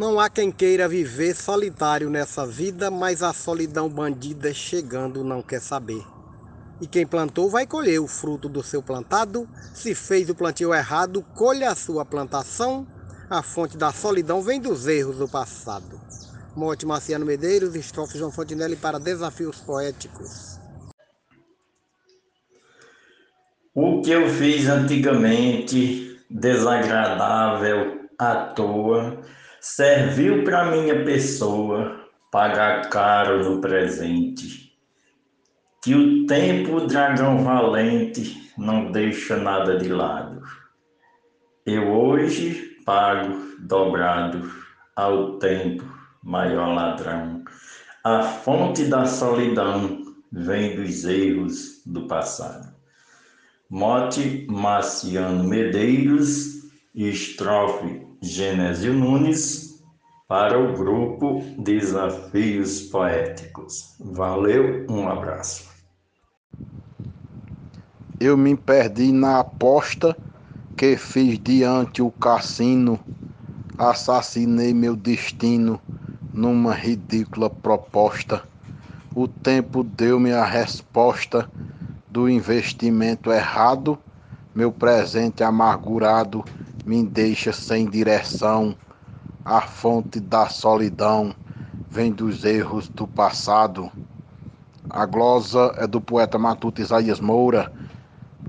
Não há quem queira viver solitário nessa vida, mas a solidão bandida chegando não quer saber. E quem plantou vai colher o fruto do seu plantado. Se fez o plantio errado, colha a sua plantação. A fonte da solidão vem dos erros do passado. Morte Marciano Medeiros, estrofe João Fontinelli para Desafios Poéticos. O que eu fiz antigamente, desagradável, à toa, serviu para minha pessoa pagar caro no presente. Que o tempo, dragão valente, não deixa nada de lado. Eu hoje pago dobrado ao tempo, maior ladrão. A fonte da solidão vem dos erros do passado. Mote Marciano Medeiros, estrofe Genésio Nunes, para o grupo Desafios Poéticos. Valeu, um abraço. Eu me perdi na aposta que fiz diante o cassino, assassinei meu destino numa ridícula proposta. O tempo deu-me a resposta do investimento errado, meu presente amargurado me deixa sem direção. A fonte da solidão vem dos erros do passado. A glosa é do poeta matuto Isaías Moura.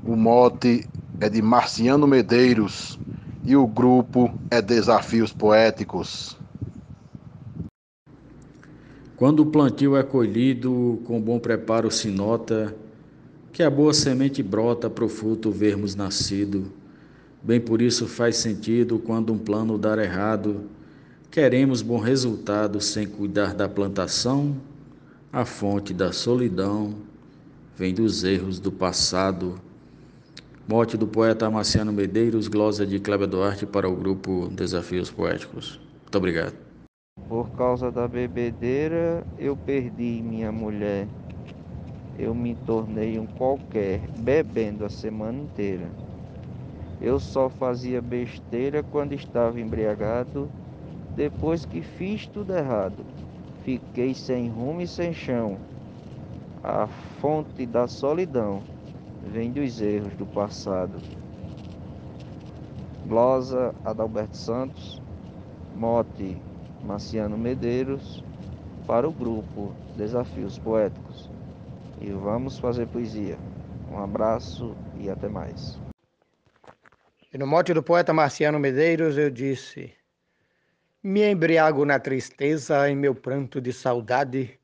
O mote é de Marciano Medeiros e o grupo é Desafios Poéticos. Quando o plantio é colhido, com bom preparo se nota que a boa semente brota para o fruto vermos nascido. Bem por isso faz sentido quando um plano dar errado, queremos bom resultado sem cuidar da plantação, a fonte da solidão vem dos erros do passado. Morte do poeta Marciano Medeiros, glosa de Cléber Duarte para o grupo Desafios Poéticos. Muito obrigado. Por causa da bebedeira, eu perdi minha mulher. Eu me tornei um qualquer, bebendo a semana inteira. Eu só fazia besteira quando estava embriagado, depois que fiz tudo errado. Fiquei sem rumo e sem chão. A fonte da solidão vem dos erros do passado. Glosa Adalberto Santos, mote Marciano Medeiros, para o grupo Desafios Poéticos. E vamos fazer poesia. Um abraço e até mais. E no mote do poeta Marciano Medeiros eu disse: Me embriago na tristeza em meu pranto de saudade,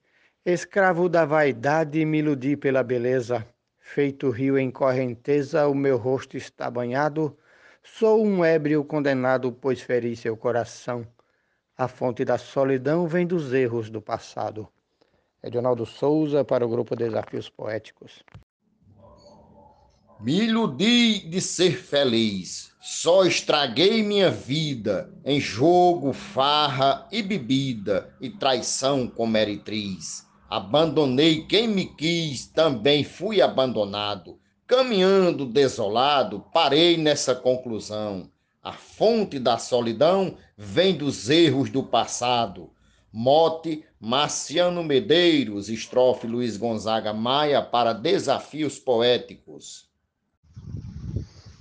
escravo da vaidade, me iludi pela beleza. Feito rio em correnteza, o meu rosto está banhado. Sou um ébrio condenado, pois feri seu coração. A fonte da solidão vem dos erros do passado. Edionaldo Souza para o grupo Desafios Poéticos. Me iludi de ser feliz, só estraguei minha vida em jogo, farra e bebida e traição com meretriz. Abandonei quem me quis, também fui abandonado. Caminhando desolado, parei nessa conclusão. A fonte da solidão vem dos erros do passado. Mote Marciano Medeiros, estrofe Luiz Gonzaga Maia para Desafios Poéticos.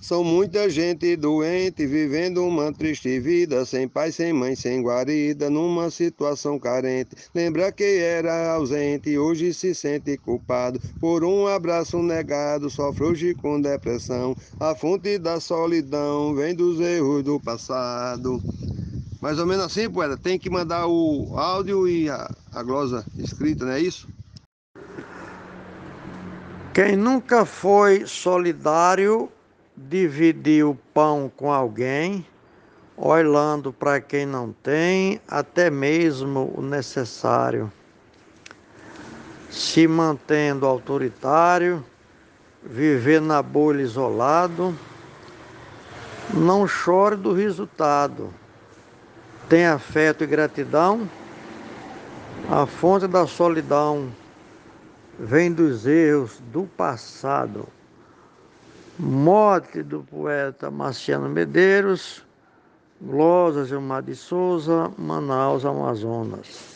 São muita gente doente, vivendo uma triste vida, sem pai, sem mãe, sem guarida, numa situação carente. Lembra que era ausente, hoje se sente culpado por um abraço negado, sofre hoje com depressão. A fonte da solidão vem dos erros do passado. Mais ou menos assim, poeta, tem que mandar o áudio e a, a glosa escrita, não é isso? Quem nunca foi solidário dividir o pão com alguém, olhando para quem não tem, até mesmo o necessário, se mantendo autoritário, viver na bolha isolado, não chore do resultado, tem afeto e gratidão, a fonte da solidão vem dos erros do passado morte do poeta Marciano Medeiros, Glosa Gilmar de Souza, Manaus, Amazonas.